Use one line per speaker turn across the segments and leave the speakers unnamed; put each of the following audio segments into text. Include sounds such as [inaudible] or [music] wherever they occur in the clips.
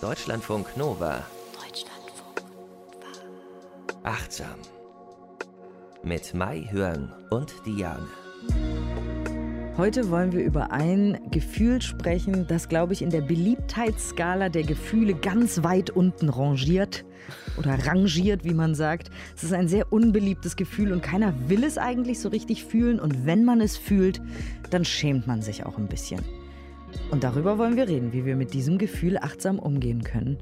Deutschlandfunk Nova.
Deutschlandfunk Nova.
Achtsam. Mit Mai Hörn und Diane.
Heute wollen wir über ein Gefühl sprechen, das, glaube ich, in der Beliebtheitsskala der Gefühle ganz weit unten rangiert oder rangiert, wie man sagt. Es ist ein sehr unbeliebtes Gefühl und keiner will es eigentlich so richtig fühlen. Und wenn man es fühlt, dann schämt man sich auch ein bisschen. Und darüber wollen wir reden, wie wir mit diesem Gefühl achtsam umgehen können.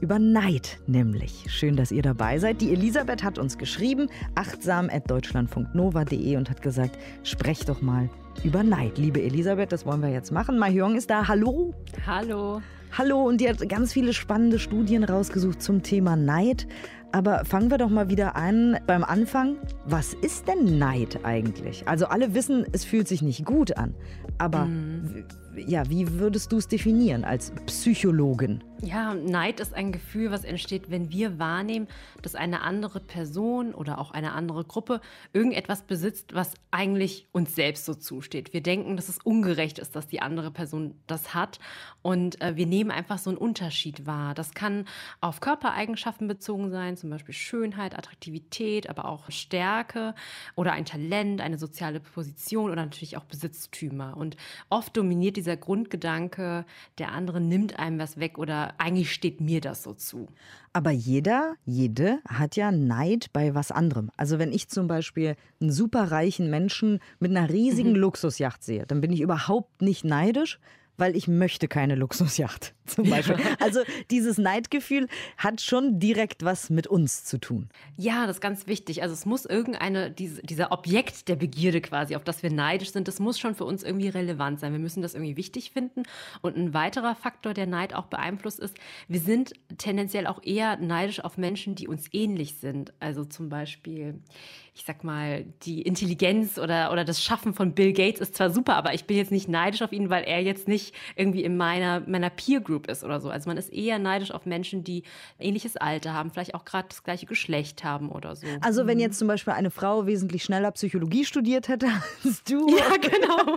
Über Neid nämlich. Schön, dass ihr dabei seid. Die Elisabeth hat uns geschrieben, achtsam.deutschlandfunknova.de und hat gesagt, sprecht doch mal über Neid. Liebe Elisabeth, das wollen wir jetzt machen. Mahjong ist da. Hallo.
Hallo.
Hallo und die hat ganz viele spannende Studien rausgesucht zum Thema Neid. Aber fangen wir doch mal wieder an beim Anfang. Was ist denn Neid eigentlich? Also alle wissen, es fühlt sich nicht gut an. Aber
Mhm.
ja, wie würdest du es definieren als Psychologin?
Ja, Neid ist ein Gefühl, was entsteht, wenn wir wahrnehmen, dass eine andere Person oder auch eine andere Gruppe irgendetwas besitzt, was eigentlich uns selbst so zusteht. Wir denken, dass es ungerecht ist, dass die andere Person das hat und äh, wir nehmen einfach so einen Unterschied wahr. Das kann auf Körpereigenschaften bezogen sein, zum Beispiel Schönheit, Attraktivität, aber auch Stärke oder ein Talent, eine soziale Position oder natürlich auch Besitztümer. Und oft dominiert dieser Grundgedanke, der andere nimmt einem was weg oder eigentlich steht mir das so zu.
Aber jeder, jede hat ja Neid bei was anderem. Also wenn ich zum Beispiel einen superreichen Menschen mit einer riesigen Luxusjacht sehe, dann bin ich überhaupt nicht neidisch, weil ich möchte keine Luxusjacht [laughs] zum Beispiel. Also dieses Neidgefühl hat schon direkt was mit uns zu tun.
Ja, das ist ganz wichtig. Also es muss irgendeine, diese, dieser Objekt der Begierde quasi, auf das wir neidisch sind, das muss schon für uns irgendwie relevant sein. Wir müssen das irgendwie wichtig finden. Und ein weiterer Faktor, der Neid auch beeinflusst ist, wir sind tendenziell auch eher neidisch auf Menschen, die uns ähnlich sind. Also zum Beispiel, ich sag mal, die Intelligenz oder, oder das Schaffen von Bill Gates ist zwar super, aber ich bin jetzt nicht neidisch auf ihn, weil er jetzt nicht irgendwie in meiner, meiner Peer Group ist oder so. Also man ist eher neidisch auf Menschen, die ähnliches Alter haben, vielleicht auch gerade das gleiche Geschlecht haben oder so.
Also wenn jetzt zum Beispiel eine Frau wesentlich schneller Psychologie studiert hätte [laughs] als du.
Ja, genau.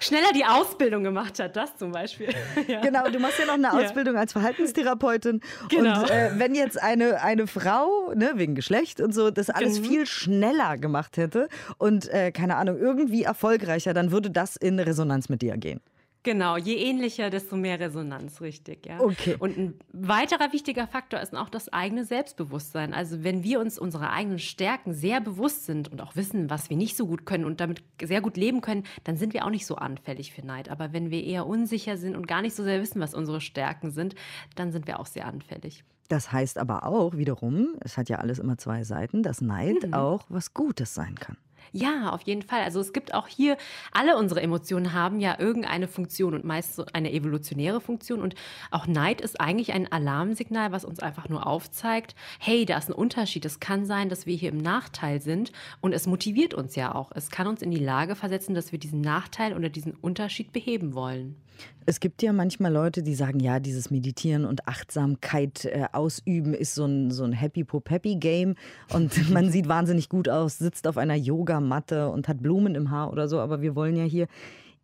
Schneller die Ausbildung gemacht hat, das zum Beispiel. [laughs] Ja.
Genau, du machst ja noch eine
Ja.
Ausbildung als Verhaltenstherapeutin.
Genau.
Und äh, wenn jetzt eine, eine Frau, ne, wegen Geschlecht und so, das alles
Mhm.
viel schneller gemacht hätte und, äh, keine Ahnung, irgendwie erfolgreicher, dann würde das in Resonanz mit dir gehen.
Genau, je ähnlicher, desto mehr Resonanz, richtig, ja.
Okay.
Und ein weiterer wichtiger Faktor ist auch das eigene Selbstbewusstsein. Also wenn wir uns unserer eigenen Stärken sehr bewusst sind und auch wissen, was wir nicht so gut können und damit sehr gut leben können, dann sind wir auch nicht so anfällig für Neid. Aber wenn wir eher unsicher sind und gar nicht so sehr wissen, was unsere Stärken sind, dann sind wir auch sehr anfällig.
Das heißt aber auch wiederum, es hat ja alles immer zwei Seiten, dass Neid
Mhm.
auch was Gutes sein kann.
Ja, auf jeden Fall. Also es gibt auch hier, alle unsere Emotionen haben ja irgendeine Funktion und meist so eine evolutionäre Funktion. Und auch Neid ist eigentlich ein Alarmsignal, was uns einfach nur aufzeigt, hey, da ist ein Unterschied. Es kann sein, dass wir hier im Nachteil sind und es motiviert uns ja auch. Es kann uns in die Lage versetzen, dass wir diesen Nachteil oder diesen Unterschied beheben wollen.
Es gibt ja manchmal Leute, die sagen, ja, dieses Meditieren und Achtsamkeit äh, ausüben ist so ein, so ein Happy-Po-Peppy-Game und [laughs] man sieht wahnsinnig gut aus, sitzt auf einer Yogamatte und hat Blumen im Haar oder so, aber wir wollen ja hier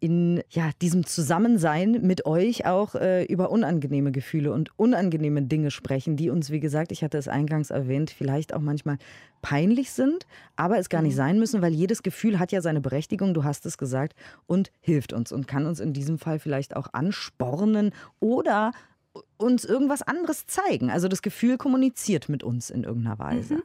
in ja, diesem Zusammensein mit euch auch äh, über unangenehme Gefühle und unangenehme Dinge sprechen, die uns, wie gesagt, ich hatte es eingangs erwähnt, vielleicht auch manchmal peinlich sind, aber es gar nicht sein müssen, weil jedes Gefühl hat ja seine Berechtigung, du hast es gesagt, und hilft uns und kann uns in diesem Fall vielleicht auch anspornen oder uns irgendwas anderes zeigen. Also das Gefühl kommuniziert mit uns in irgendeiner Weise.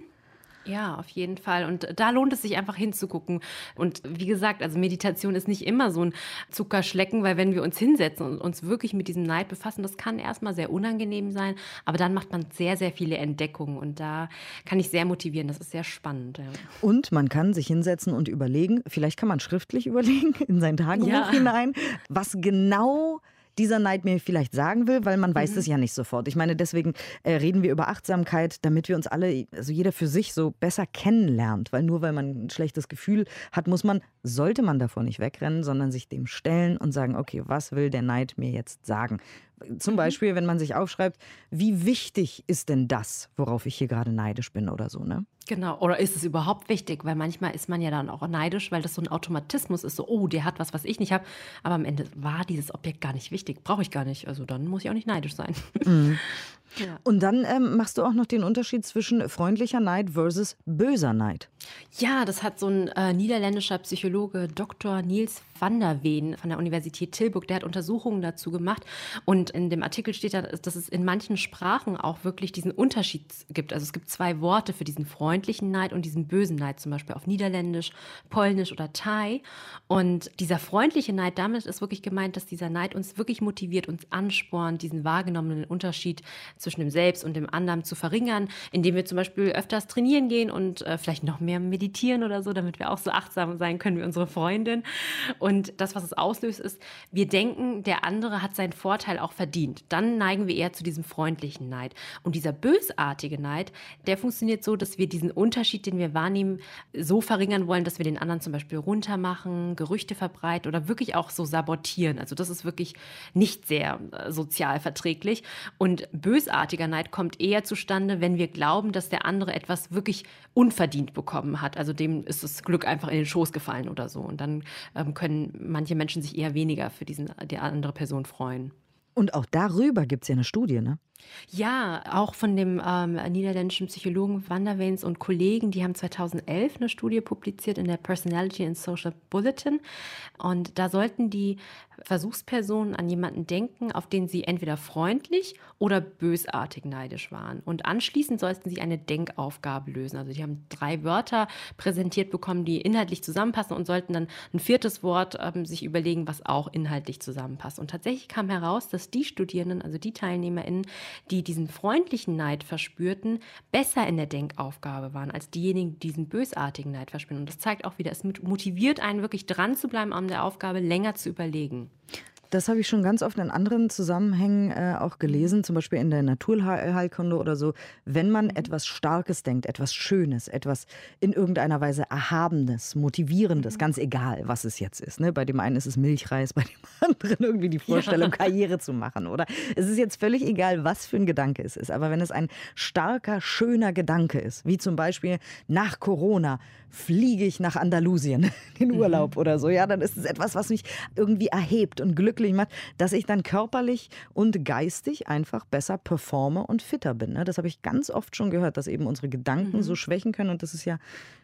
Ja, auf jeden Fall. Und da lohnt es sich einfach hinzugucken. Und wie gesagt, also Meditation ist nicht immer so ein Zuckerschlecken, weil wenn wir uns hinsetzen und uns wirklich mit diesem Neid befassen, das kann erstmal sehr unangenehm sein, aber dann macht man sehr, sehr viele Entdeckungen und da kann ich sehr motivieren. Das ist sehr spannend. Ja.
Und man kann sich hinsetzen und überlegen, vielleicht kann man schriftlich [laughs] überlegen, in sein Tagebuch
Ja.
hinein, was genau dieser Neid mir vielleicht sagen will, weil man weiß es ja nicht sofort. Ich meine, deswegen äh, reden wir über Achtsamkeit, damit wir uns alle, also jeder für sich so besser kennenlernt. Weil nur weil man ein schlechtes Gefühl hat, muss man, sollte man davor nicht wegrennen, sondern sich dem stellen und sagen, okay, was will der Neid mir jetzt sagen? Zum Beispiel, wenn man sich aufschreibt, wie wichtig ist denn das, worauf ich hier gerade neidisch bin oder so, ne?
Genau, oder ist es überhaupt wichtig? Weil manchmal ist man ja dann auch neidisch, weil das so ein Automatismus ist, so, oh, der hat was, was ich nicht habe. Aber am Ende war dieses Objekt gar nicht wichtig, brauche ich gar nicht. Also dann muss ich auch nicht neidisch sein.
Mhm. [laughs] Ja. Und dann ähm, machst du auch noch den Unterschied zwischen freundlicher Neid versus böser Neid.
Ja, das hat so ein äh, niederländischer Psychologe Dr. Niels van der Ween von der Universität Tilburg, der hat Untersuchungen dazu gemacht. Und in dem Artikel steht da, dass es in manchen Sprachen auch wirklich diesen Unterschied gibt. Also es gibt zwei Worte für diesen freundlichen Neid und diesen bösen Neid, zum Beispiel auf Niederländisch, Polnisch oder Thai. Und dieser freundliche Neid, damit ist wirklich gemeint, dass dieser Neid uns wirklich motiviert, uns anspornt, diesen wahrgenommenen Unterschied zwischen dem Selbst und dem anderen zu verringern, indem wir zum Beispiel öfters trainieren gehen und äh, vielleicht noch mehr meditieren oder so, damit wir auch so achtsam sein können wie unsere Freundin. Und das, was es auslöst, ist, wir denken, der andere hat seinen Vorteil auch verdient. Dann neigen wir eher zu diesem freundlichen Neid. Und dieser bösartige Neid, der funktioniert so, dass wir diesen Unterschied, den wir wahrnehmen, so verringern wollen, dass wir den anderen zum Beispiel runtermachen, Gerüchte verbreiten oder wirklich auch so sabotieren. Also das ist wirklich nicht sehr äh, sozial verträglich. Und bösartiger Neid kommt eher zustande, wenn wir glauben, dass der andere etwas wirklich unverdient bekommen hat. Also dem ist das Glück einfach in den Schoß gefallen oder so. Und dann ähm, können manche Menschen sich eher weniger für diesen, die andere Person freuen.
Und auch darüber gibt es ja eine Studie, ne?
Ja, auch von dem ähm, niederländischen Psychologen Van der Weens und Kollegen, die haben 2011 eine Studie publiziert in der Personality and Social Bulletin. Und da sollten die Versuchspersonen an jemanden denken, auf den sie entweder freundlich oder bösartig neidisch waren. Und anschließend sollten sie eine Denkaufgabe lösen. Also die haben drei Wörter präsentiert bekommen, die inhaltlich zusammenpassen und sollten dann ein viertes Wort ähm, sich überlegen, was auch inhaltlich zusammenpasst. Und tatsächlich kam heraus, dass die Studierenden, also die TeilnehmerInnen, die diesen freundlichen Neid verspürten, besser in der Denkaufgabe waren als diejenigen, die diesen bösartigen Neid verspüren. Und das zeigt auch wieder, es motiviert einen wirklich dran zu bleiben an der Aufgabe, länger zu überlegen.
Das habe ich schon ganz oft in anderen Zusammenhängen äh, auch gelesen, zum Beispiel in der Naturheilkunde oder so. Wenn man mhm. etwas Starkes denkt, etwas Schönes, etwas in irgendeiner Weise Erhabenes, Motivierendes, mhm. ganz egal, was es jetzt ist. Ne? Bei dem einen ist es Milchreis, [laughs] bei dem anderen irgendwie die Vorstellung, ja. Karriere zu machen. Oder es ist jetzt völlig egal, was für ein Gedanke es ist. Aber wenn es ein starker, schöner Gedanke ist, wie zum Beispiel nach Corona fliege ich nach Andalusien [laughs] in Urlaub mhm. oder so, ja, dann ist es etwas, was mich irgendwie erhebt und glücklich macht, dass ich dann körperlich und geistig einfach besser performe und fitter bin. Ne? Das habe ich ganz oft schon gehört, dass eben unsere Gedanken mhm. so schwächen können und das ist ja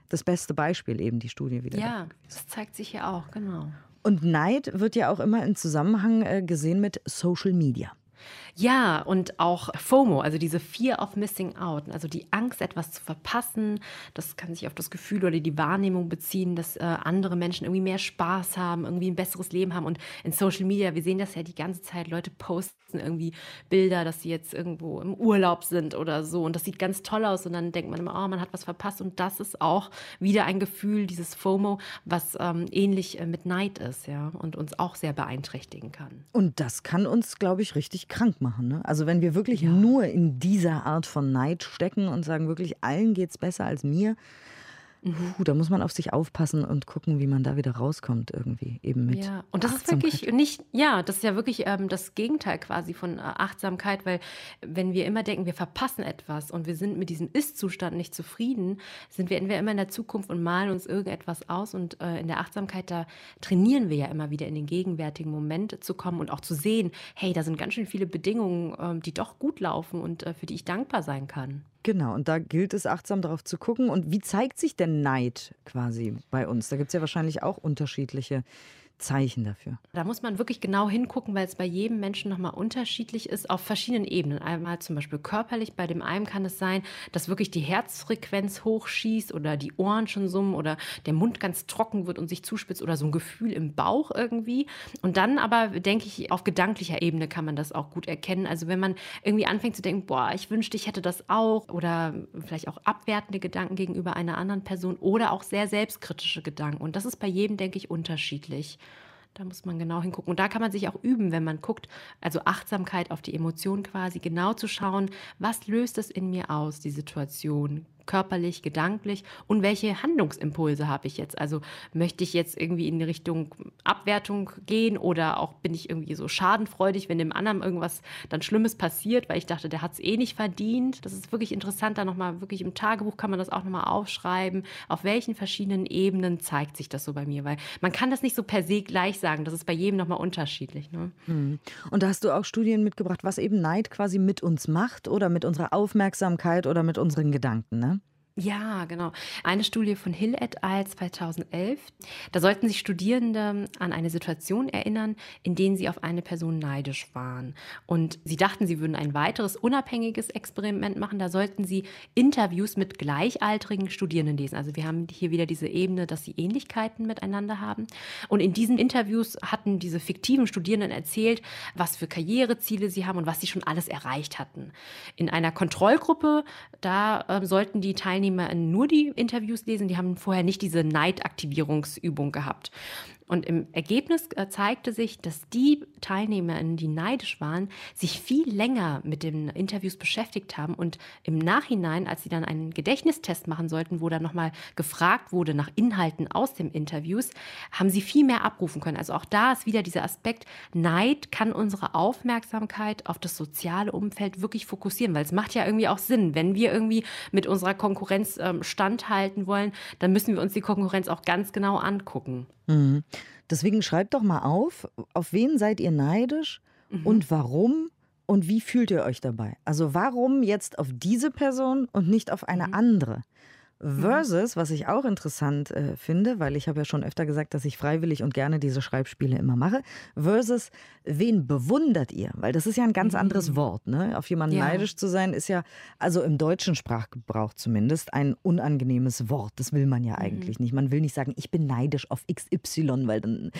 das beste Beispiel eben die Studie wieder.
Ja, das zeigt sich ja auch, genau.
Und Neid wird ja auch immer in Zusammenhang äh, gesehen mit Social Media.
Ja, und auch FOMO, also diese Fear of Missing Out, also die Angst, etwas zu verpassen. Das kann sich auf das Gefühl oder die Wahrnehmung beziehen, dass äh, andere Menschen irgendwie mehr Spaß haben, irgendwie ein besseres Leben haben. Und in Social Media, wir sehen das ja die ganze Zeit, Leute posten irgendwie Bilder, dass sie jetzt irgendwo im Urlaub sind oder so. Und das sieht ganz toll aus. Und dann denkt man immer, oh, man hat was verpasst. Und das ist auch wieder ein Gefühl, dieses FOMO, was ähm, ähnlich äh, mit Neid ist, ja, und uns auch sehr beeinträchtigen kann.
Und das kann uns, glaube ich, richtig krank machen. Ne? Also wenn wir wirklich ja. nur in dieser Art von Neid stecken und sagen wirklich, allen geht es besser als mir, Mhm. Puh, da muss man auf sich aufpassen und gucken, wie man da wieder rauskommt irgendwie eben mit.
Ja, und das ist wirklich nicht, ja, das ist ja wirklich ähm, das Gegenteil quasi von äh, Achtsamkeit, weil wenn wir immer denken, wir verpassen etwas und wir sind mit diesem Ist-Zustand nicht zufrieden, sind wir entweder immer in der Zukunft und malen uns irgendetwas aus und äh, in der Achtsamkeit, da trainieren wir ja immer wieder in den gegenwärtigen Moment zu kommen und auch zu sehen, hey, da sind ganz schön viele Bedingungen, äh, die doch gut laufen und äh, für die ich dankbar sein kann.
Genau, und da gilt es achtsam darauf zu gucken. Und wie zeigt sich denn Neid quasi bei uns? Da gibt es ja wahrscheinlich auch unterschiedliche Zeichen dafür?
Da muss man wirklich genau hingucken, weil es bei jedem Menschen nochmal unterschiedlich ist, auf verschiedenen Ebenen. Einmal zum Beispiel körperlich, bei dem einen kann es sein, dass wirklich die Herzfrequenz hochschießt oder die Ohren schon summen oder der Mund ganz trocken wird und sich zuspitzt oder so ein Gefühl im Bauch irgendwie. Und dann aber, denke ich, auf gedanklicher Ebene kann man das auch gut erkennen. Also wenn man irgendwie anfängt zu denken, boah, ich wünschte, ich hätte das auch oder vielleicht auch abwertende Gedanken gegenüber einer anderen Person oder auch sehr selbstkritische Gedanken. Und das ist bei jedem, denke ich, unterschiedlich. Da muss man genau hingucken. Und da kann man sich auch üben, wenn man guckt, also Achtsamkeit auf die Emotionen quasi, genau zu schauen, was löst es in mir aus, die Situation? Körperlich, gedanklich und welche Handlungsimpulse habe ich jetzt? Also möchte ich jetzt irgendwie in Richtung Abwertung gehen oder auch bin ich irgendwie so schadenfreudig, wenn dem anderen irgendwas dann Schlimmes passiert, weil ich dachte, der hat es eh nicht verdient. Das ist wirklich interessant, da nochmal wirklich im Tagebuch kann man das auch nochmal aufschreiben, auf welchen verschiedenen Ebenen zeigt sich das so bei mir, weil man kann das nicht so per se gleich sagen, das ist bei jedem nochmal unterschiedlich. Ne?
Hm. Und da hast du auch Studien mitgebracht, was eben Neid quasi mit uns macht oder mit unserer Aufmerksamkeit oder mit unseren Gedanken, ne?
Ja, genau. Eine Studie von Hill et al. 2011. Da sollten sich Studierende an eine Situation erinnern, in denen sie auf eine Person neidisch waren. Und sie dachten, sie würden ein weiteres unabhängiges Experiment machen. Da sollten sie Interviews mit gleichaltrigen Studierenden lesen. Also wir haben hier wieder diese Ebene, dass sie Ähnlichkeiten miteinander haben. Und in diesen Interviews hatten diese fiktiven Studierenden erzählt, was für Karriereziele sie haben und was sie schon alles erreicht hatten. In einer Kontrollgruppe, da äh, sollten die Teilnehmer Teilnehmer nur die Interviews lesen, die haben vorher nicht diese Neidaktivierungsübung gehabt. Und im Ergebnis äh, zeigte sich, dass die TeilnehmerInnen, die neidisch waren, sich viel länger mit den Interviews beschäftigt haben und im Nachhinein, als sie dann einen Gedächtnistest machen sollten, wo dann nochmal gefragt wurde nach Inhalten aus dem Interviews, haben sie viel mehr abrufen können. Also auch da ist wieder dieser Aspekt, Neid kann unsere Aufmerksamkeit auf das soziale Umfeld wirklich fokussieren, weil es macht ja irgendwie auch Sinn. Wenn wir irgendwie mit unserer Konkurrenz ähm, standhalten wollen, dann müssen wir uns die Konkurrenz auch ganz genau angucken.
Mhm. Deswegen schreibt doch mal auf, auf wen seid ihr neidisch mhm. und warum und wie fühlt ihr euch dabei? Also warum jetzt auf diese Person und nicht auf eine mhm. andere? Mhm. Versus, was ich auch interessant äh, finde, weil ich habe ja schon öfter gesagt, dass ich freiwillig und gerne diese Schreibspiele immer mache, versus, wen bewundert ihr? Weil das ist ja ein ganz anderes mhm. Wort. Ne? Auf jemanden ja. neidisch zu sein, ist ja, also im deutschen Sprachgebrauch zumindest, ein unangenehmes Wort. Das will man ja mhm. eigentlich nicht. Man will nicht sagen, ich bin neidisch auf XY, weil dann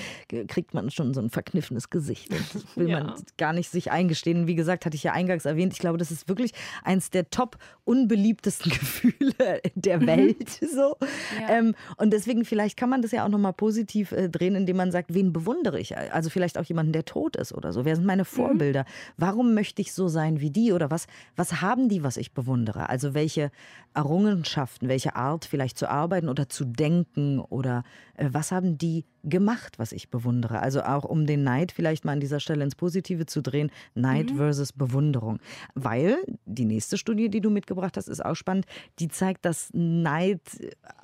kriegt man schon so ein verkniffenes Gesicht. Das [laughs] will ja. man gar nicht sich eingestehen. Wie gesagt, hatte ich ja eingangs erwähnt, ich glaube, das ist wirklich eins der top unbeliebtesten [laughs] Gefühle der Welt. Welt. [laughs] So. Ja. Ähm, und deswegen, vielleicht kann man das ja auch nochmal positiv äh, drehen, indem man sagt, wen bewundere ich? Also vielleicht auch jemanden, der tot ist oder so. Wer sind meine mhm. Vorbilder? Mhm. Warum möchte ich so sein wie die? Oder was, was haben die, was ich bewundere? Also welche Errungenschaften, welche Art vielleicht zu arbeiten oder zu denken oder äh, was haben die gemacht, was ich bewundere? Also auch um den Neid vielleicht mal an dieser Stelle ins Positive zu drehen, Neid mhm. versus Bewunderung. Weil die nächste Studie, die du mitgebracht hast, ist auch spannend, die zeigt, dass Neid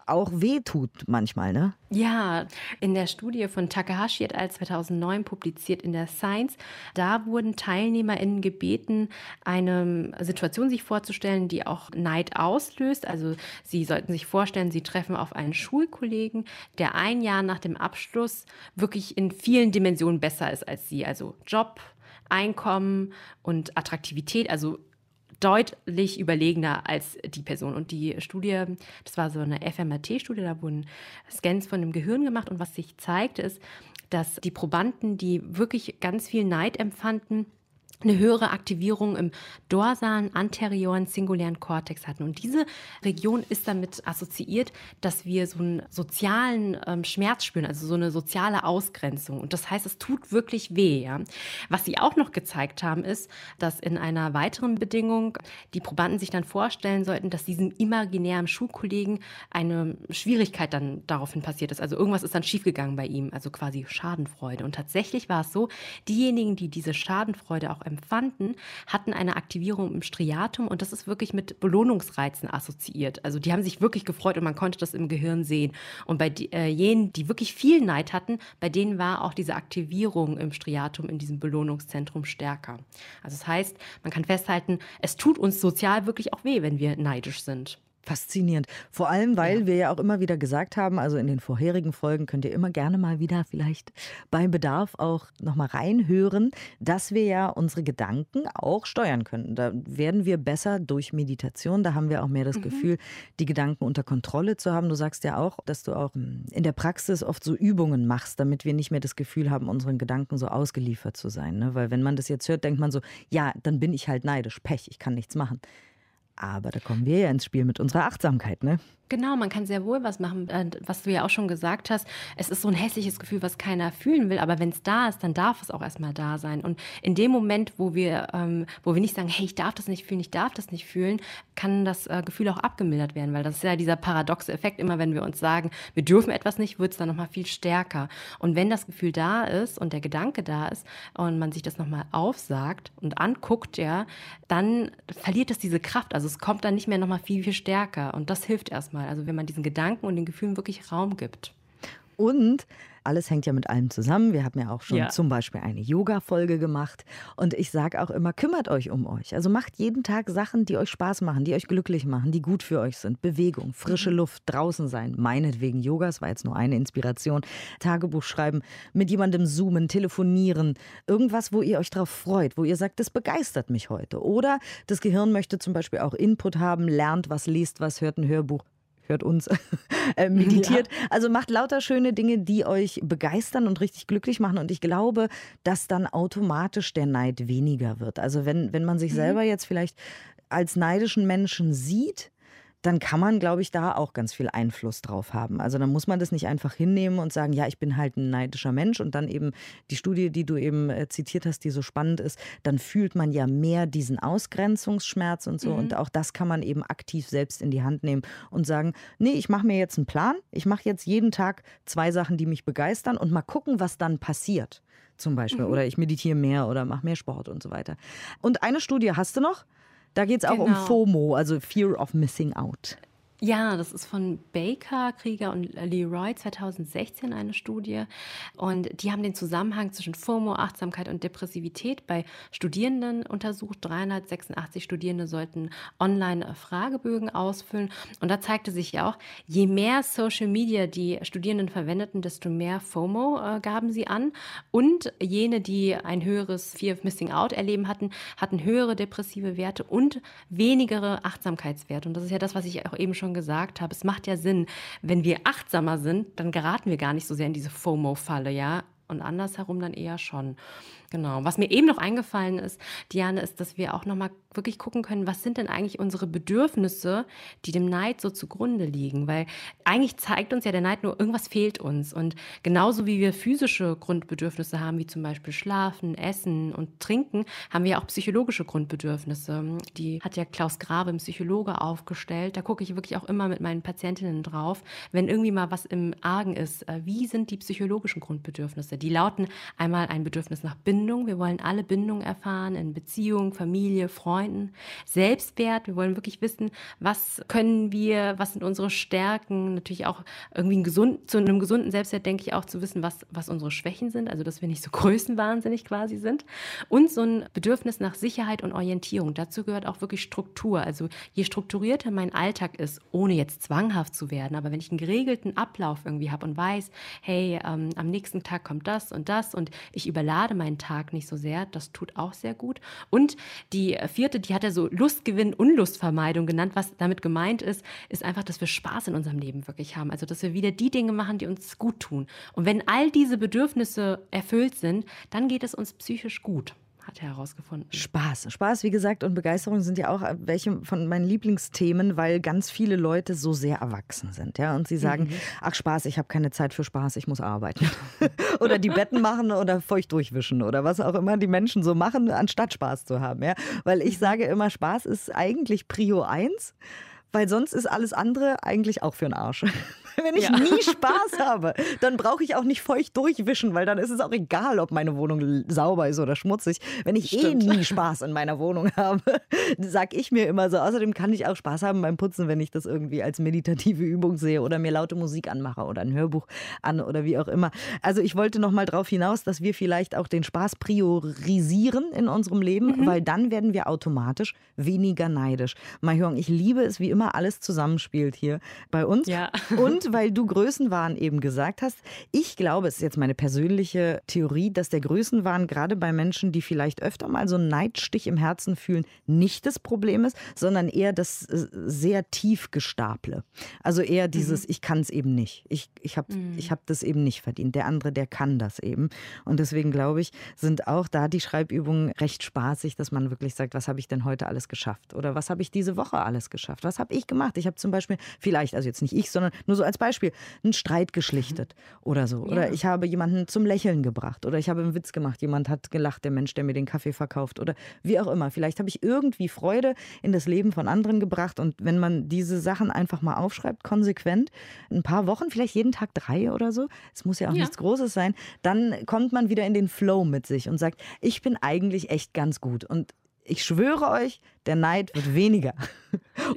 auch wehtut manchmal, ne?
Ja, in der Studie von Takahashi et al. 2009 publiziert in der Science, da wurden TeilnehmerInnen gebeten, eine Situation sich vorzustellen, die auch Neid auslöst. Also sie sollten sich vorstellen, sie treffen auf einen Schulkollegen, der ein Jahr nach dem Abschluss wirklich in vielen Dimensionen besser ist als sie. Also Job, Einkommen und Attraktivität, also deutlich überlegener als die Person. Und die Studie, das war so eine FMRT-Studie, da wurden Scans von dem Gehirn gemacht und was sich zeigte, ist, dass die Probanden, die wirklich ganz viel Neid empfanden, eine höhere Aktivierung im dorsalen anterioren singulären Kortex hatten. Und diese Region ist damit assoziiert, dass wir so einen sozialen ähm, Schmerz spüren, also so eine soziale Ausgrenzung. Und das heißt, es tut wirklich weh. Ja? Was sie auch noch gezeigt haben, ist, dass in einer weiteren Bedingung die Probanden sich dann vorstellen sollten, dass diesem imaginären Schulkollegen eine Schwierigkeit dann daraufhin passiert ist. Also irgendwas ist dann schiefgegangen bei ihm, also quasi Schadenfreude. Und tatsächlich war es so, diejenigen, die diese Schadenfreude auch empfanden, hatten eine Aktivierung im Striatum und das ist wirklich mit Belohnungsreizen assoziiert. Also die haben sich wirklich gefreut und man konnte das im Gehirn sehen. Und bei äh, jenen, die wirklich viel Neid hatten, bei denen war auch diese Aktivierung im Striatum in diesem Belohnungszentrum stärker. Also das heißt, man kann festhalten, es tut uns sozial wirklich auch weh, wenn wir neidisch sind.
Faszinierend. Vor allem, weil ja. wir ja auch immer wieder gesagt haben, also in den vorherigen Folgen könnt ihr immer gerne mal wieder vielleicht beim Bedarf auch nochmal reinhören, dass wir ja unsere Gedanken auch steuern können. Da werden wir besser durch Meditation. Da haben wir auch mehr das mhm. Gefühl, die Gedanken unter Kontrolle zu haben. Du sagst ja auch, dass du auch in der Praxis oft so Übungen machst, damit wir nicht mehr das Gefühl haben, unseren Gedanken so ausgeliefert zu sein. Ne? Weil wenn man das jetzt hört, denkt man so, ja, dann bin ich halt neidisch, Pech, ich kann nichts machen. Aber da kommen wir ja ins Spiel mit unserer Achtsamkeit, ne?
Genau, man kann sehr wohl was machen, äh, was du ja auch schon gesagt hast. Es ist so ein hässliches Gefühl, was keiner fühlen will, aber wenn es da ist, dann darf es auch erstmal da sein. Und in dem Moment, wo wir, ähm, wo wir nicht sagen, hey, ich darf das nicht fühlen, ich darf das nicht fühlen, kann das äh, Gefühl auch abgemildert werden, weil das ist ja dieser paradoxe Effekt. Immer wenn wir uns sagen, wir dürfen etwas nicht, wird es dann nochmal viel stärker. Und wenn das Gefühl da ist und der Gedanke da ist und man sich das nochmal aufsagt und anguckt, ja, dann verliert es diese Kraft. Also es kommt dann nicht mehr nochmal viel, viel stärker. Und das hilft erstmal erstmal. Also wenn man diesen Gedanken und den Gefühlen wirklich Raum gibt.
Und alles hängt ja mit allem zusammen. Wir haben ja auch schon ja. zum Beispiel eine Yoga-Folge gemacht. Und ich sage auch immer, kümmert euch um euch. Also macht jeden Tag Sachen, die euch Spaß machen, die euch glücklich machen, die gut für euch sind. Bewegung, frische mhm. Luft, draußen sein. Meinetwegen Yoga, das war jetzt nur eine Inspiration. Tagebuch schreiben, mit jemandem zoomen, telefonieren. Irgendwas, wo ihr euch drauf freut, wo ihr sagt, das begeistert mich heute. Oder das Gehirn möchte zum Beispiel auch Input haben, lernt was, liest was, hört ein Hörbuch hört uns, [laughs] äh, meditiert. Ja. Also macht lauter schöne Dinge, die euch begeistern und richtig glücklich machen. Und ich glaube, dass dann automatisch der Neid weniger wird. Also wenn, wenn man sich mhm. selber jetzt vielleicht als neidischen Menschen sieht, dann kann man, glaube ich, da auch ganz viel Einfluss drauf haben. Also dann muss man das nicht einfach hinnehmen und sagen, ja, ich bin halt ein neidischer Mensch und dann eben die Studie, die du eben äh, zitiert hast, die so spannend ist, dann fühlt man ja mehr diesen Ausgrenzungsschmerz und so mhm. und auch das kann man eben aktiv selbst in die Hand nehmen und sagen, nee, ich mache mir jetzt einen Plan, ich mache jetzt jeden Tag zwei Sachen, die mich begeistern und mal gucken, was dann passiert zum Beispiel. Mhm. Oder ich meditiere mehr oder mache mehr Sport und so weiter. Und eine Studie hast du noch? Da geht es auch genau. um FOMO, also Fear of Missing Out.
Ja, das ist von Baker, Krieger und Leroy 2016 eine Studie. Und die haben den Zusammenhang zwischen FOMO, Achtsamkeit und Depressivität bei Studierenden untersucht. 386 Studierende sollten online Fragebögen ausfüllen. Und da zeigte sich ja auch, je mehr Social Media die Studierenden verwendeten, desto mehr FOMO äh, gaben sie an. Und jene, die ein höheres Fear of Missing Out erleben hatten, hatten höhere depressive Werte und wenigere Achtsamkeitswerte. Und das ist ja das, was ich auch eben schon schon gesagt habe, es macht ja Sinn, wenn wir achtsamer sind, dann geraten wir gar nicht so sehr in diese FOMO-Falle, ja. Und andersherum dann eher schon. Genau. Was mir eben noch eingefallen ist, Diane, ist, dass wir auch nochmal wirklich gucken können, was sind denn eigentlich unsere Bedürfnisse, die dem Neid so zugrunde liegen? Weil eigentlich zeigt uns ja der Neid nur, irgendwas fehlt uns. Und genauso wie wir physische Grundbedürfnisse haben, wie zum Beispiel Schlafen, Essen und Trinken, haben wir auch psychologische Grundbedürfnisse. Die hat ja Klaus Grabe, ein Psychologe, aufgestellt. Da gucke ich wirklich auch immer mit meinen Patientinnen drauf, wenn irgendwie mal was im Argen ist. Äh, wie sind die psychologischen Grundbedürfnisse? Die lauten einmal ein Bedürfnis nach Bindung. Wir wollen alle Bindung erfahren in Beziehung, Familie, Freunden. Selbstwert. Wir wollen wirklich wissen, was können wir, was sind unsere Stärken. Natürlich auch irgendwie ein gesund, zu einem gesunden Selbstwert denke ich auch zu wissen, was, was unsere Schwächen sind. Also, dass wir nicht so [laughs] größenwahnsinnig quasi sind. Und so ein Bedürfnis nach Sicherheit und Orientierung. Dazu gehört auch wirklich Struktur. Also, je strukturierter mein Alltag ist, ohne jetzt zwanghaft zu werden, aber wenn ich einen geregelten Ablauf irgendwie habe und weiß, hey, ähm, am nächsten Tag kommt das und das und ich überlade meinen Tag nicht so sehr. Das tut auch sehr gut. Und die vierte, die hat er so Lustgewinn, Unlustvermeidung genannt. Was damit gemeint ist, ist einfach, dass wir Spaß in unserem Leben wirklich haben. Also, dass wir wieder die Dinge machen, die uns gut tun. Und wenn all diese Bedürfnisse erfüllt sind, dann geht es uns psychisch gut hat er herausgefunden.
Spaß. Spaß, wie gesagt, und Begeisterung sind ja auch welche von meinen Lieblingsthemen, weil ganz viele Leute so sehr erwachsen sind. Ja? Und sie sagen, mhm. ach Spaß, ich habe keine Zeit für Spaß, ich muss arbeiten. [laughs] oder die Betten machen oder feucht durchwischen oder was auch immer die Menschen so machen, anstatt Spaß zu haben. Ja? Weil ich sage immer, Spaß ist eigentlich Prio 1 weil sonst ist alles andere eigentlich auch für den Arsch. [laughs] Wenn ich ja. nie Spaß habe, dann brauche ich auch nicht feucht durchwischen, weil dann ist es auch egal, ob meine Wohnung sauber ist oder schmutzig. Wenn ich eh Stimmt. eh nie Spaß in meiner Wohnung [laughs] habe, sag ich mir immer so. Außerdem kann ich auch Spaß haben beim Putzen, wenn ich das irgendwie als meditative Übung sehe oder mir laute Musik anmache oder ein Hörbuch an oder wie auch immer. Also ich wollte noch mal darauf hinaus, dass wir vielleicht auch den Spaß priorisieren in unserem Leben, mhm. weil dann werden wir automatisch weniger neidisch. Mahjong, ich liebe es, wie immer alles zusammenspielt hier bei uns. Ja. Und Und weil du Größenwahn eben gesagt hast, ich glaube, es ist jetzt meine persönliche Theorie, dass der Größenwahn gerade bei Menschen, die vielleicht öfter mal so einen Neidstich im Herzen fühlen, nicht das Problem ist, sondern eher das äh, sehr tief gestaple. Also eher dieses, mhm. ich kann es eben nicht. Ich, ich habe mhm. hab das eben nicht verdient. Der andere, der kann das eben. Und deswegen glaube ich, sind auch da die Schreibübungen recht spaßig, dass man wirklich sagt, was habe ich denn heute alles geschafft? Oder was habe ich diese Woche alles geschafft? Was habe ich gemacht? Ich habe zum Beispiel, vielleicht, also jetzt nicht ich, sondern nur so als Beispiel, einen Streit geschlichtet mhm. oder so. Oder ich habe jemanden zum Lächeln gebracht. Oder ich habe einen Witz gemacht. Jemand hat gelacht, der Mensch, der mir den Kaffee verkauft. Oder wie auch immer. Vielleicht habe ich irgendwie Freude in das Leben von anderen gebracht. Und wenn man diese Sachen einfach mal aufschreibt, konsequent, ein paar Wochen, vielleicht jeden Tag drei oder so, es muss ja auch ja. nichts Großes sein, dann kommt man wieder in den Flow mit sich und sagt, ich bin eigentlich echt ganz gut. Und ich schwöre euch, der Neid wird weniger. [laughs]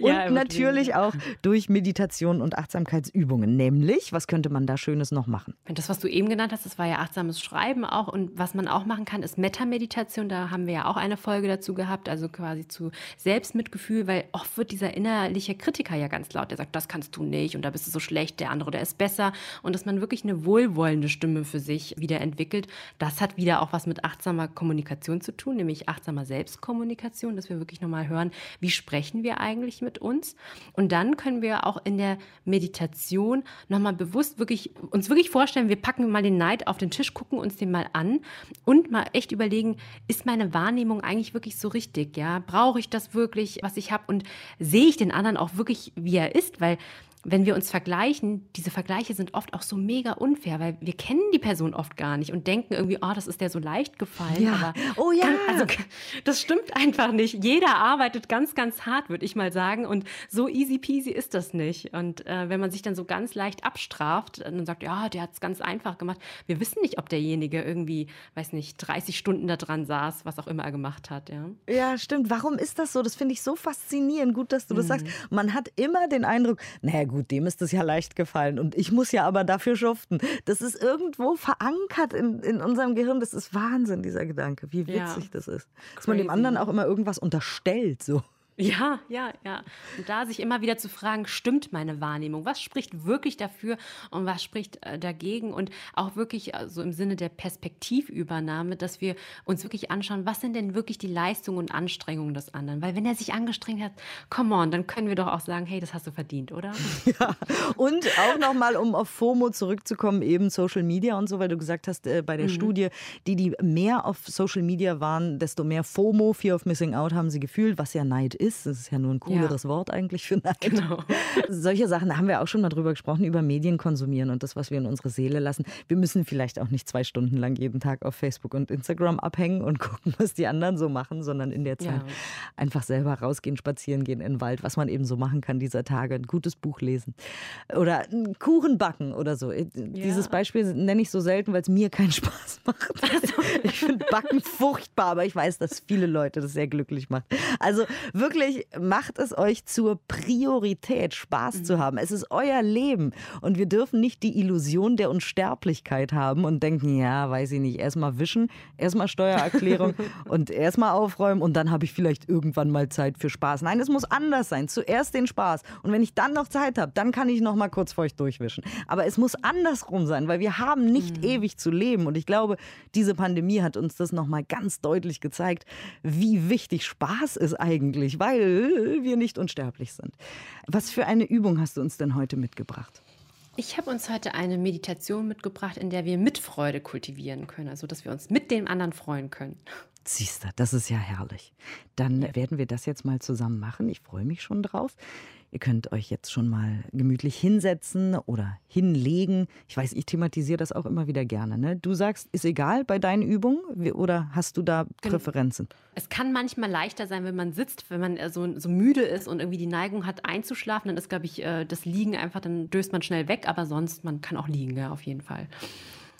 Und ja, natürlich weniger. auch durch Meditation und Achtsamkeitsübungen. Nämlich, was könnte man da Schönes noch machen?
Das, was du eben genannt hast, das war ja achtsames Schreiben auch. Und was man auch machen kann, ist Meta-Meditation. Da haben wir ja auch eine Folge dazu gehabt, also quasi zu Selbstmitgefühl, weil oft wird dieser innerliche Kritiker ja ganz laut. Der sagt, das kannst du nicht und da bist du so schlecht, der andere, der ist besser. Und dass man wirklich eine wohlwollende Stimme für sich wieder entwickelt, das hat wieder auch was mit achtsamer Kommunikation zu tun, nämlich achtsamer Selbstkommunikation, dass wir wirklich nochmal mal hören, wie sprechen wir eigentlich mit uns. Und dann können wir auch in der Meditation nochmal bewusst wirklich, uns wirklich vorstellen, wir packen mal den Neid auf den Tisch, gucken uns den mal an und mal echt überlegen, ist meine Wahrnehmung eigentlich wirklich so richtig? Ja, brauche ich das wirklich, was ich habe? Und sehe ich den anderen auch wirklich, wie er ist? Weil wenn wir uns vergleichen, diese Vergleiche sind oft auch so mega unfair, weil wir kennen die Person oft gar nicht und denken irgendwie, oh, das ist der so leicht gefallen.
Ja. Aber oh ja.
also, das stimmt einfach nicht. Jeder arbeitet ganz, ganz hart, würde ich mal sagen. Und so easy peasy ist das nicht. Und äh, wenn man sich dann so ganz leicht abstraft und sagt, ja, der hat es ganz einfach gemacht. Wir wissen nicht, ob derjenige irgendwie, weiß nicht, 30 Stunden da dran saß, was auch immer er gemacht hat. Ja,
ja stimmt. Warum ist das so? Das finde ich so faszinierend. Gut, dass du mhm. das sagst. Man hat immer den Eindruck, naja, gut, dem ist das ja leicht gefallen und ich muss ja aber dafür schuften. Das ist irgendwo verankert in, in unserem Gehirn. Das ist Wahnsinn, dieser Gedanke, wie witzig ja. das ist. Dass man dem anderen auch immer irgendwas unterstellt, so.
Ja, ja, ja. Und da sich immer wieder zu fragen, stimmt meine Wahrnehmung? Was spricht wirklich dafür und was spricht äh, dagegen? Und auch wirklich so also im Sinne der Perspektivübernahme, dass wir uns wirklich anschauen, was sind denn wirklich die Leistungen und Anstrengungen des anderen? Weil wenn er sich angestrengt hat, come on, dann können wir doch auch sagen, hey, das hast du verdient, oder? [laughs]
Ja, und auch nochmal, um auf FOMO zurückzukommen, eben Social Media und so, weil du gesagt hast, äh, bei der mhm. Studie, die, die mehr auf Social Media waren, desto mehr FOMO, Fear of Missing Out, haben sie gefühlt, was ja Neid ist ist. Das ist ja nur ein cooleres ja. Wort eigentlich für Neid. Genau. [laughs] Solche Sachen, da haben wir auch schon mal drüber gesprochen, über Medien konsumieren und das, was wir in unsere Seele lassen. Wir müssen vielleicht auch nicht zwei Stunden lang jeden Tag auf Facebook und Instagram abhängen und [laughs] gucken, was die anderen so machen, sondern in der Zeit ja. einfach selber rausgehen, spazieren gehen in den Wald, was man eben so machen kann dieser Tage, ein gutes Buch lesen oder einen Kuchen backen oder so. Ja. Dieses Beispiel nenne ich so selten, weil es mir keinen [laughs] Spaß macht. Also. Ich finde Backen furchtbar, aber ich weiß, dass viele Leute das sehr glücklich macht. Also wirklich wirklich macht es euch zur Priorität, Spaß mhm. zu haben. Es ist euer Leben und wir dürfen nicht die Illusion der Unsterblichkeit haben und denken, ja, weiß ich nicht, erstmal wischen, erstmal Steuererklärung [laughs] und erstmal aufräumen und dann habe ich vielleicht irgendwann mal Zeit für Spaß. Nein, es muss anders sein. Zuerst den Spaß und wenn ich dann noch Zeit habe, dann kann ich noch mal kurz feucht durchwischen. Aber es muss andersrum sein, weil wir haben nicht mhm. ewig zu leben und ich glaube, diese Pandemie hat uns das noch mal ganz deutlich gezeigt, wie wichtig Spaß ist eigentlich, weil wir nicht unsterblich sind. Was für eine Übung hast du uns denn heute mitgebracht?
Ich habe uns heute eine Meditation mitgebracht, in der wir Mitfreude kultivieren können, also dass wir uns mit dem anderen freuen können.
Siehst du, das ist ja herrlich. Dann werden wir das jetzt mal zusammen machen. Ich freue mich schon drauf. Ihr könnt euch jetzt schon mal gemütlich hinsetzen oder hinlegen. Ich weiß, ich thematisiere das auch immer wieder gerne. Ne? Du sagst, ist egal bei deinen Übungen oder hast du da Präferenzen?
Es kann manchmal leichter sein, wenn man sitzt, wenn man äh, so, so müde ist und irgendwie die Neigung hat einzuschlafen, dann ist, glaube ich, äh, das Liegen einfach, dann döst man schnell weg, aber sonst, man kann auch liegen, ja, auf jeden Fall.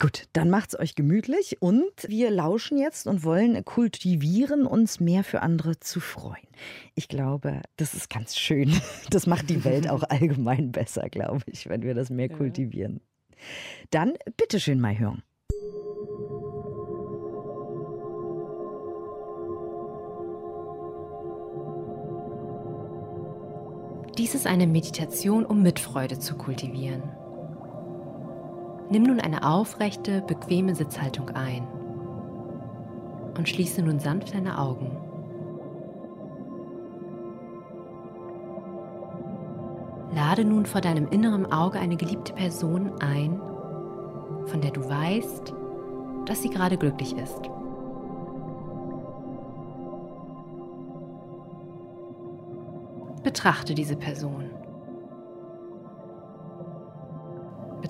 Gut, dann macht's euch gemütlich und wir lauschen jetzt und wollen kultivieren, uns mehr für andere zu freuen. Ich glaube, das ist ganz schön. Das macht die Welt auch [laughs] allgemein besser, glaube ich, wenn wir das mehr kultivieren. Dann bitteschön mal hören.
Dies ist eine Meditation, um Mitfreude zu kultivieren. Nimm nun eine aufrechte, bequeme Sitzhaltung ein und schließe nun sanft deine Augen. Lade nun vor deinem inneren Auge eine geliebte Person ein, von der du weißt, dass sie gerade glücklich ist. Betrachte diese Person.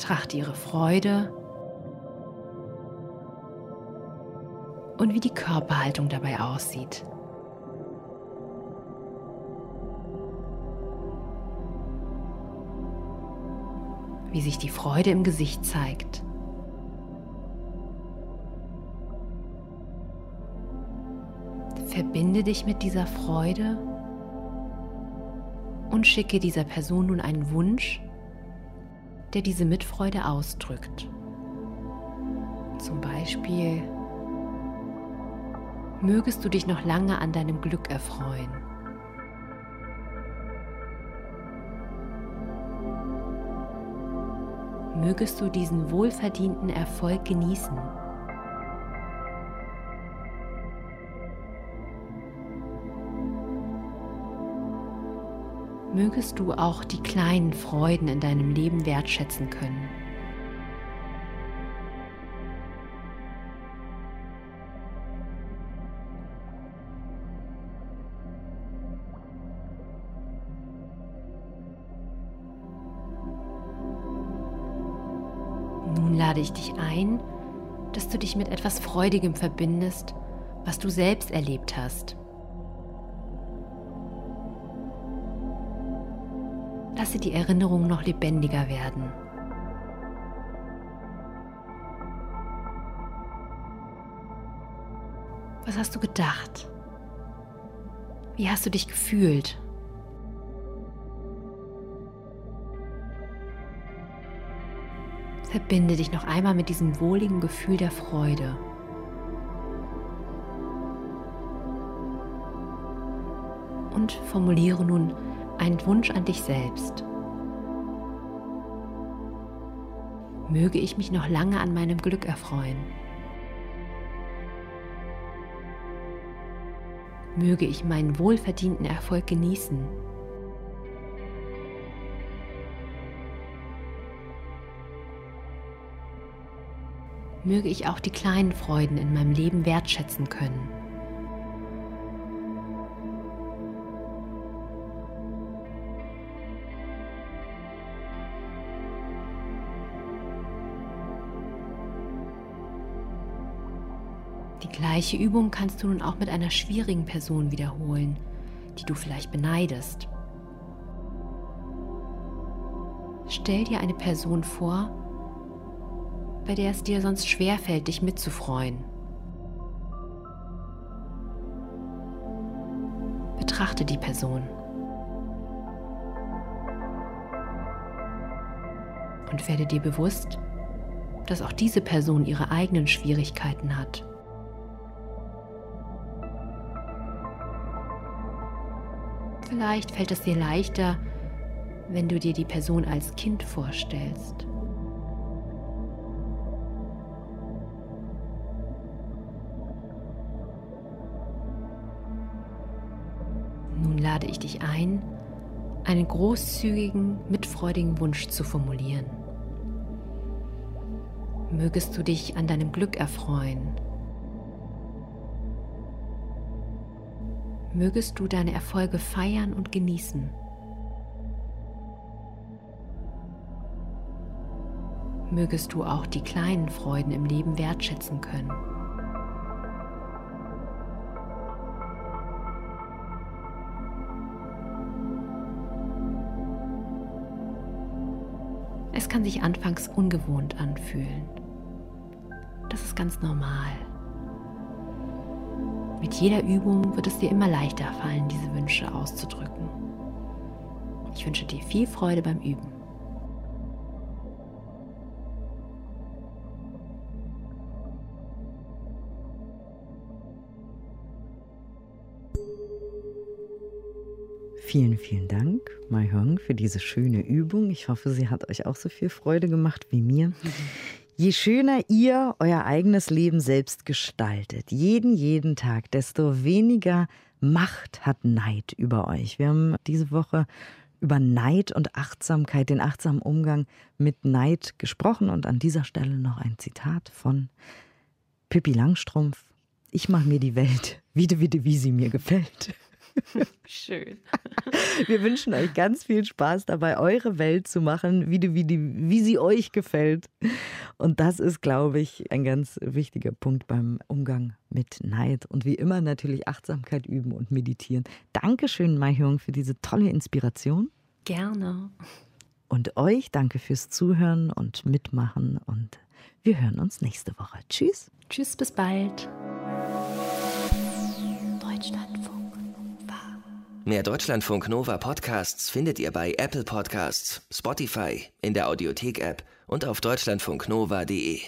Betrachte ihre Freude und wie die Körperhaltung dabei aussieht. Wie sich die Freude im Gesicht zeigt. Verbinde dich mit dieser Freude und schicke dieser Person nun einen Wunsch, der diese Mitfreude ausdrückt. Zum Beispiel, mögest du dich noch lange an deinem Glück erfreuen. Mögest du diesen wohlverdienten Erfolg genießen. Mögest du auch die kleinen Freuden in deinem Leben wertschätzen können. Nun lade ich dich ein, dass du dich mit etwas Freudigem verbindest, was du selbst erlebt hast. Lasse die Erinnerungen noch lebendiger werden. Was hast du gedacht? Wie hast du dich gefühlt? Verbinde dich noch einmal mit diesem wohligen Gefühl der Freude. Und formuliere nun einen Wunsch an dich selbst. Möge ich mich noch lange an meinem Glück erfreuen. Möge ich meinen wohlverdienten Erfolg genießen. Möge ich auch die kleinen Freuden in meinem Leben wertschätzen können. Gleiche Übung kannst du nun auch mit einer schwierigen Person wiederholen, die du vielleicht beneidest. Stell dir eine Person vor, bei der es dir sonst schwerfällt, dich mitzufreuen. Betrachte die Person. Und werde dir bewusst, dass auch diese Person ihre eigenen Schwierigkeiten hat. Vielleicht fällt es dir leichter, wenn du dir die Person als Kind vorstellst. Nun lade ich dich ein, einen großzügigen, mitfreudigen Wunsch zu formulieren. Mögest du dich an deinem Glück erfreuen mögest du deine Erfolge feiern und genießen. Mögest du auch die kleinen Freuden im Leben wertschätzen können. Es kann sich anfangs ungewohnt anfühlen. Das ist ganz normal. Mit jeder Übung wird es dir immer leichter fallen, diese Wünsche auszudrücken. Ich wünsche dir viel Freude beim Üben.
Vielen, vielen Dank, Mai Hong, für diese schöne Übung. Ich hoffe, sie hat euch auch so viel Freude gemacht wie mir. [laughs] Je schöner ihr euer eigenes Leben selbst gestaltet, jeden, jeden Tag, desto weniger Macht hat Neid über euch. Wir haben diese Woche über Neid und Achtsamkeit, den achtsamen Umgang mit Neid gesprochen und an dieser Stelle noch ein Zitat von Pippi Langstrumpf. Ich mache mir die Welt [laughs] wieder, wieder, wie sie mir gefällt. [laughs]
Schön. [laughs]
Wir wünschen euch ganz viel Spaß dabei, eure Welt zu machen, wie, die, wie, die, wie sie euch gefällt. Und das ist, glaube ich, ein ganz wichtiger Punkt beim Umgang mit Neid. Und wie immer natürlich Achtsamkeit üben und meditieren. Dankeschön, Mai Hyung, für diese tolle Inspiration.
Gerne.
Und euch danke fürs Zuhören und Mitmachen. Und wir hören uns nächste Woche. Tschüss.
Tschüss, bis bald.
Deutschlandfunk.
Mehr Deutschlandfunk Nova Podcasts findet ihr bei Apple Podcasts, Spotify, in der Audiothek-App und auf deutschlandfunknova.de.